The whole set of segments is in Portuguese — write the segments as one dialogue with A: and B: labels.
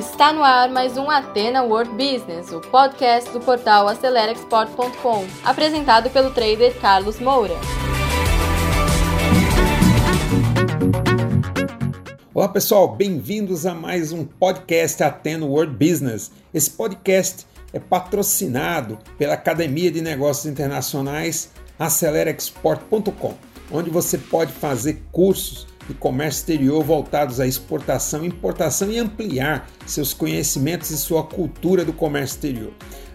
A: Está no ar mais um Atena World Business, o podcast do portal AceleraExport.com, apresentado pelo trader Carlos Moura.
B: Olá pessoal, bem-vindos a mais um podcast Atena World Business. Esse podcast é patrocinado pela Academia de Negócios Internacionais AceleraExport.com, onde você pode fazer cursos e comércio exterior voltados à exportação, importação e ampliar seus conhecimentos e sua cultura do comércio exterior.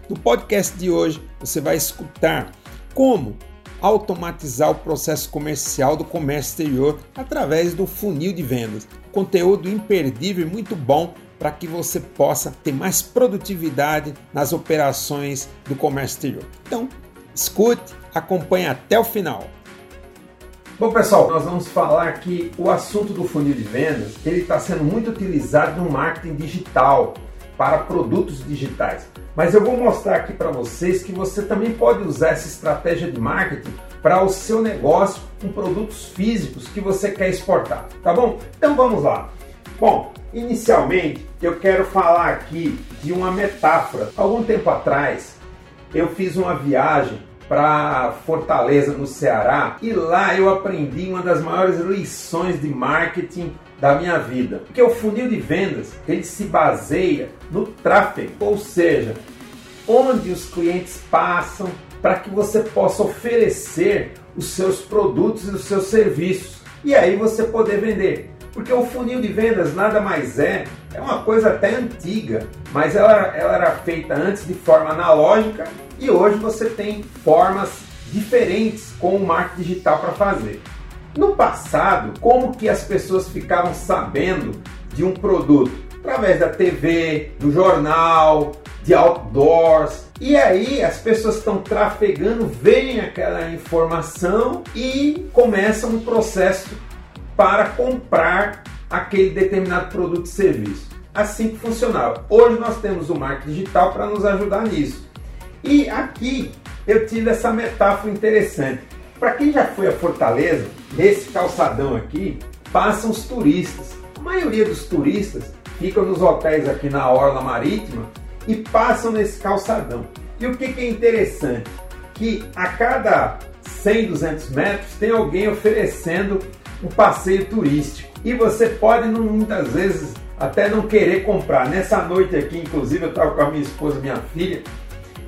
B: No podcast de hoje, você vai escutar como automatizar o processo comercial do comércio exterior através do funil de vendas. Conteúdo imperdível e muito bom para que você possa ter mais produtividade nas operações do comércio exterior. Então, escute, acompanhe até o final. Bom pessoal, nós vamos falar que o assunto do funil de vendas ele está sendo muito utilizado no marketing digital para produtos digitais. Mas eu vou mostrar aqui para vocês que você também pode usar essa estratégia de marketing para o seu negócio com produtos físicos que você quer exportar, tá bom? Então vamos lá. Bom, inicialmente eu quero falar aqui de uma metáfora. Algum tempo atrás eu fiz uma viagem para Fortaleza, no Ceará, e lá eu aprendi uma das maiores lições de marketing da minha vida. Porque o funil de vendas, ele se baseia no tráfego, ou seja, onde os clientes passam para que você possa oferecer os seus produtos e os seus serviços. E aí você poder vender. Porque o funil de vendas nada mais é, é uma coisa até antiga, mas ela, ela era feita antes de forma analógica e hoje você tem formas diferentes com o marketing digital para fazer. No passado, como que as pessoas ficavam sabendo de um produto? Através da TV, do jornal, de outdoors. E aí as pessoas estão trafegando, veem aquela informação e começam um processo para comprar aquele determinado produto e serviço. Assim que funcionava. Hoje nós temos o marketing digital para nos ajudar nisso. E aqui eu tive essa metáfora interessante. Para quem já foi a Fortaleza, nesse calçadão aqui, passam os turistas. A maioria dos turistas ficam nos hotéis aqui na Orla Marítima e passam nesse calçadão. E o que, que é interessante? Que a cada 100, 200 metros tem alguém oferecendo um passeio turístico. E você pode muitas vezes até não querer comprar. Nessa noite aqui, inclusive, eu estava com a minha esposa e minha filha,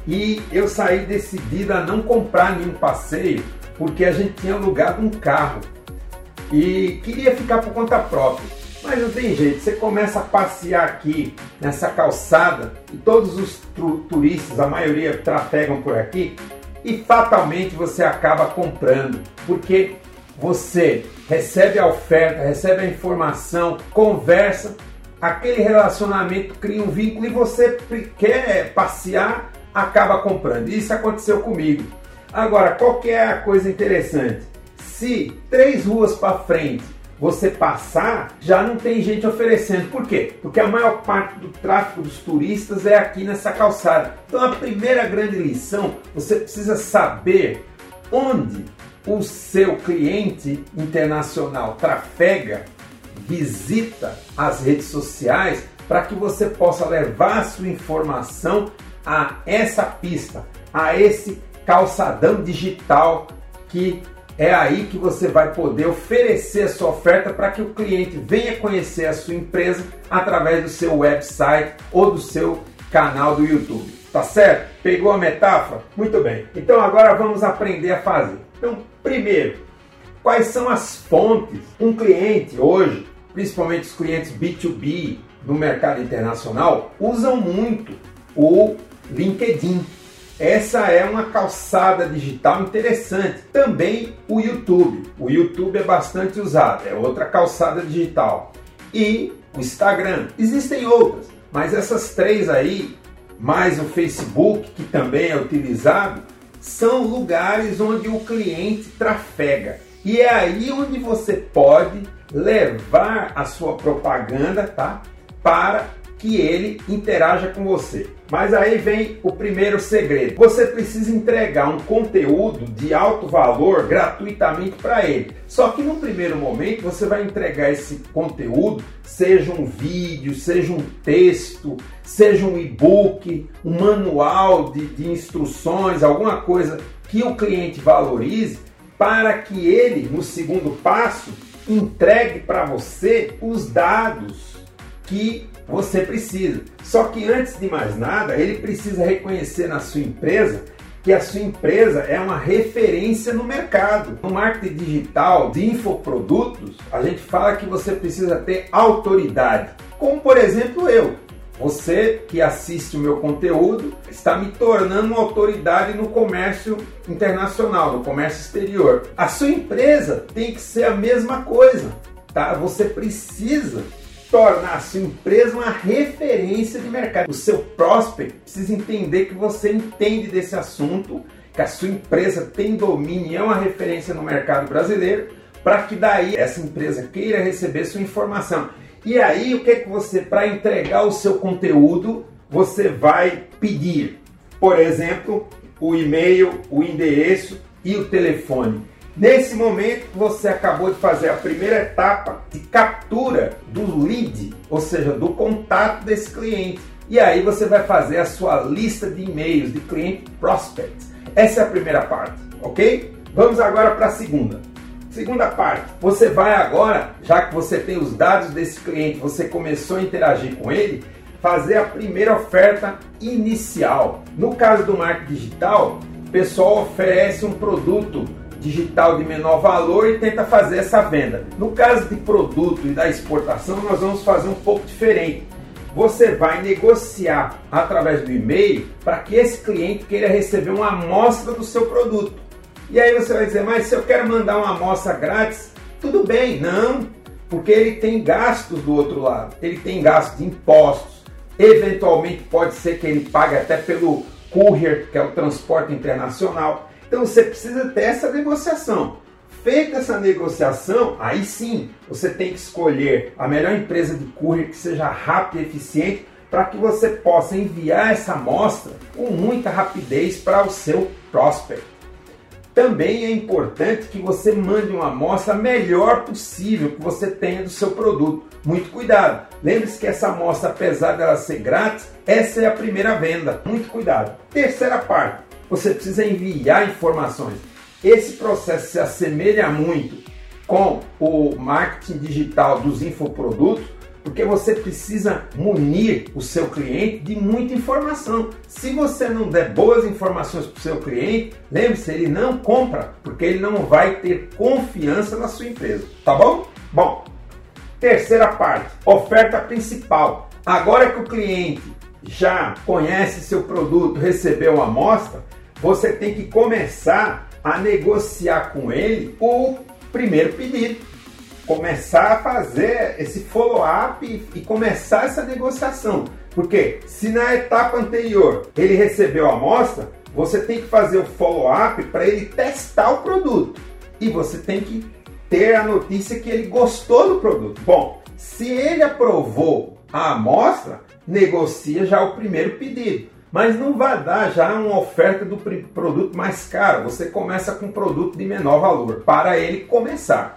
B: e eu saí decidido a não comprar nenhum passeio, porque a gente tinha alugado um carro e queria ficar por conta própria. Mas não tem jeito, você começa a passear aqui nessa calçada e todos os turistas, a maioria trafegam por aqui e fatalmente você acaba comprando, porque você recebe a oferta, recebe a informação, conversa, aquele relacionamento cria um vínculo e você quer passear, acaba comprando. Isso aconteceu comigo. Agora, qual que é a coisa interessante? Se três ruas para frente você passar, já não tem gente oferecendo. Por quê? Porque a maior parte do tráfego dos turistas é aqui nessa calçada. Então a primeira grande lição, você precisa saber onde o seu cliente internacional trafega, visita as redes sociais para que você possa levar sua informação a essa pista, a esse calçadão digital que é aí que você vai poder oferecer a sua oferta para que o cliente venha conhecer a sua empresa através do seu website ou do seu canal do YouTube. Tá certo? Pegou a metáfora? Muito bem. Então agora vamos aprender a fazer. Então, primeiro, quais são as fontes? Um cliente hoje, principalmente os clientes B2B no mercado internacional, usam muito o LinkedIn. Essa é uma calçada digital interessante. Também o YouTube. O YouTube é bastante usado, é outra calçada digital. E o Instagram. Existem outras, mas essas três aí, mais o Facebook, que também é utilizado, são lugares onde o cliente trafega. E é aí onde você pode levar a sua propaganda tá? para que ele interaja com você. Mas aí vem o primeiro segredo. Você precisa entregar um conteúdo de alto valor gratuitamente para ele. Só que no primeiro momento você vai entregar esse conteúdo, seja um vídeo, seja um texto, seja um e-book, um manual de, de instruções, alguma coisa que o cliente valorize, para que ele, no segundo passo, entregue para você os dados que você precisa. Só que antes de mais nada, ele precisa reconhecer na sua empresa que a sua empresa é uma referência no mercado. No marketing digital de infoprodutos, a gente fala que você precisa ter autoridade. Como por exemplo eu. Você que assiste o meu conteúdo está me tornando uma autoridade no comércio internacional, no comércio exterior. A sua empresa tem que ser a mesma coisa, tá? Você precisa tornar a sua empresa uma referência de mercado. O seu prospect precisa entender que você entende desse assunto, que a sua empresa tem domínio e é uma referência no mercado brasileiro, para que daí essa empresa queira receber sua informação. E aí o que é que você, para entregar o seu conteúdo, você vai pedir? Por exemplo, o e-mail, o endereço e o telefone. Nesse momento, você acabou de fazer a primeira etapa de captura do lead, ou seja, do contato desse cliente. E aí você vai fazer a sua lista de e-mails de cliente prospects. Essa é a primeira parte, ok? Vamos agora para a segunda. Segunda parte, você vai agora, já que você tem os dados desse cliente, você começou a interagir com ele, fazer a primeira oferta inicial. No caso do marketing digital, o pessoal oferece um produto digital de menor valor e tenta fazer essa venda. No caso de produto e da exportação, nós vamos fazer um pouco diferente. Você vai negociar através do e-mail para que esse cliente queira receber uma amostra do seu produto. E aí você vai dizer, mas se eu quero mandar uma amostra grátis, tudo bem, não, porque ele tem gastos do outro lado, ele tem gastos de impostos, eventualmente pode ser que ele pague até pelo courier, que é o transporte internacional. Então você precisa ter essa negociação. Feita essa negociação, aí sim você tem que escolher a melhor empresa de courier que seja rápida e eficiente para que você possa enviar essa amostra com muita rapidez para o seu prospect. Também é importante que você mande uma amostra melhor possível que você tenha do seu produto. Muito cuidado. Lembre-se que essa amostra, apesar dela ser grátis, essa é a primeira venda. Muito cuidado. Terceira parte você precisa enviar informações. Esse processo se assemelha muito com o marketing digital dos infoprodutos, porque você precisa munir o seu cliente de muita informação. Se você não der boas informações para o seu cliente, lembre-se, ele não compra, porque ele não vai ter confiança na sua empresa. Tá bom? Bom, terceira parte, oferta principal. Agora que o cliente já conhece seu produto, recebeu a amostra, você tem que começar a negociar com ele o primeiro pedido. Começar a fazer esse follow-up e começar essa negociação. Porque se na etapa anterior ele recebeu a amostra, você tem que fazer o follow-up para ele testar o produto. E você tem que ter a notícia que ele gostou do produto. Bom, se ele aprovou a amostra, negocia já o primeiro pedido. Mas não vai dar já uma oferta do produto mais caro. Você começa com um produto de menor valor para ele começar.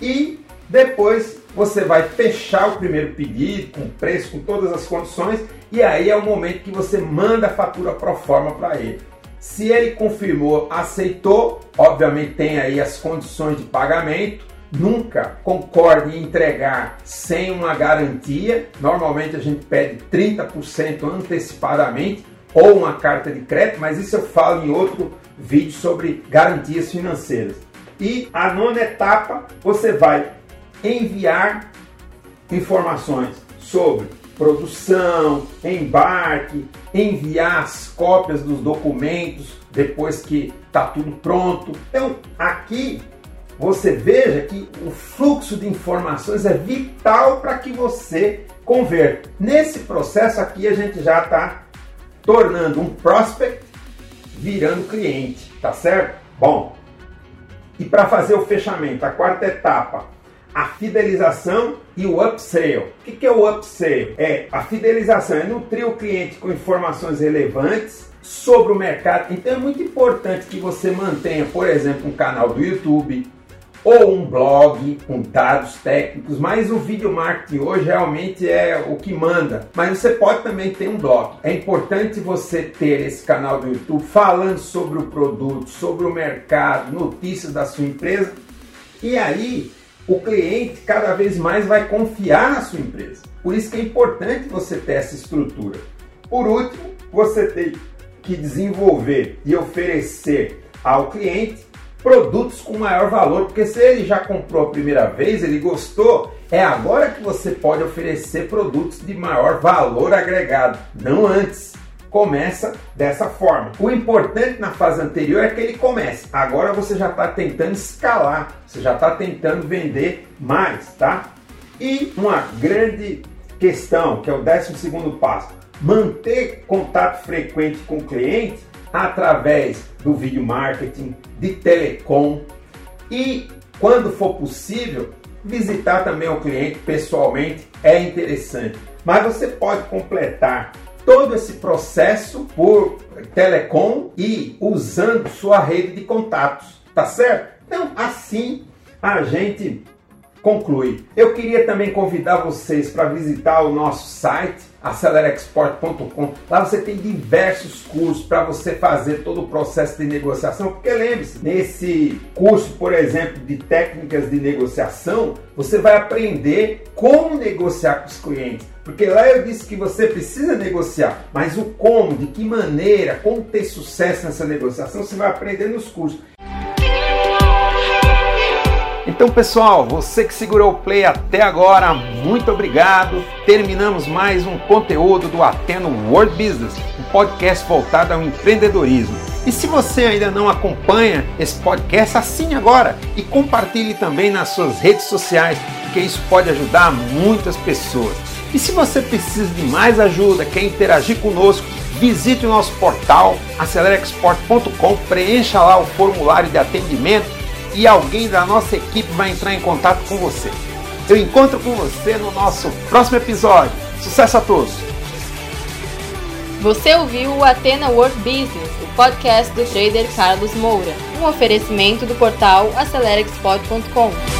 B: E depois você vai fechar o primeiro pedido com preço, com todas as condições, e aí é o momento que você manda a fatura pro forma para ele. Se ele confirmou, aceitou, obviamente tem aí as condições de pagamento. Nunca concorde em entregar sem uma garantia. Normalmente a gente pede 30% antecipadamente ou uma carta de crédito, mas isso eu falo em outro vídeo sobre garantias financeiras. E a nona etapa, você vai enviar informações sobre produção, embarque, enviar as cópias dos documentos depois que está tudo pronto. Então, aqui você veja que o fluxo de informações é vital para que você converta. Nesse processo aqui a gente já está tornando um prospect virando cliente, tá certo? Bom, e para fazer o fechamento, a quarta etapa, a fidelização e o upsell. O que é o upsell? É a fidelização, é nutrir o cliente com informações relevantes sobre o mercado. Então é muito importante que você mantenha, por exemplo, um canal do YouTube, ou um blog com dados técnicos, mas o vídeo marketing hoje realmente é o que manda. Mas você pode também ter um blog. É importante você ter esse canal do YouTube falando sobre o produto, sobre o mercado, notícias da sua empresa. E aí o cliente cada vez mais vai confiar na sua empresa. Por isso que é importante você ter essa estrutura. Por último, você tem que desenvolver e oferecer ao cliente produtos com maior valor, porque se ele já comprou a primeira vez, ele gostou, é agora que você pode oferecer produtos de maior valor agregado, não antes. Começa dessa forma. O importante na fase anterior é que ele comece. Agora você já está tentando escalar, você já está tentando vender mais, tá? E uma grande questão, que é o 12 segundo passo, manter contato frequente com o cliente através do vídeo marketing, de telecom e, quando for possível, visitar também o cliente pessoalmente é interessante. Mas você pode completar todo esse processo por telecom e usando sua rede de contatos, tá certo? Então, assim a gente conclui. Eu queria também convidar vocês para visitar o nosso site acelerexport.com. Lá você tem diversos cursos para você fazer todo o processo de negociação, porque lembre-se, nesse curso, por exemplo, de técnicas de negociação, você vai aprender como negociar com os clientes. Porque lá eu disse que você precisa negociar, mas o como, de que maneira, como ter sucesso nessa negociação, você vai aprender nos cursos. Então, pessoal, você que segurou o play até agora, muito obrigado. Terminamos mais um conteúdo do Ateno World Business, um podcast voltado ao empreendedorismo. E se você ainda não acompanha esse podcast, assine agora e compartilhe também nas suas redes sociais, porque isso pode ajudar muitas pessoas. E se você precisa de mais ajuda, quer interagir conosco, visite o nosso portal acelerexport.com, preencha lá o formulário de atendimento e alguém da nossa equipe vai entrar em contato com você. Eu encontro com você no nosso próximo episódio. Sucesso a todos!
A: Você ouviu o Atena World Business, o podcast do trader Carlos Moura, um oferecimento do portal acelerexport.com.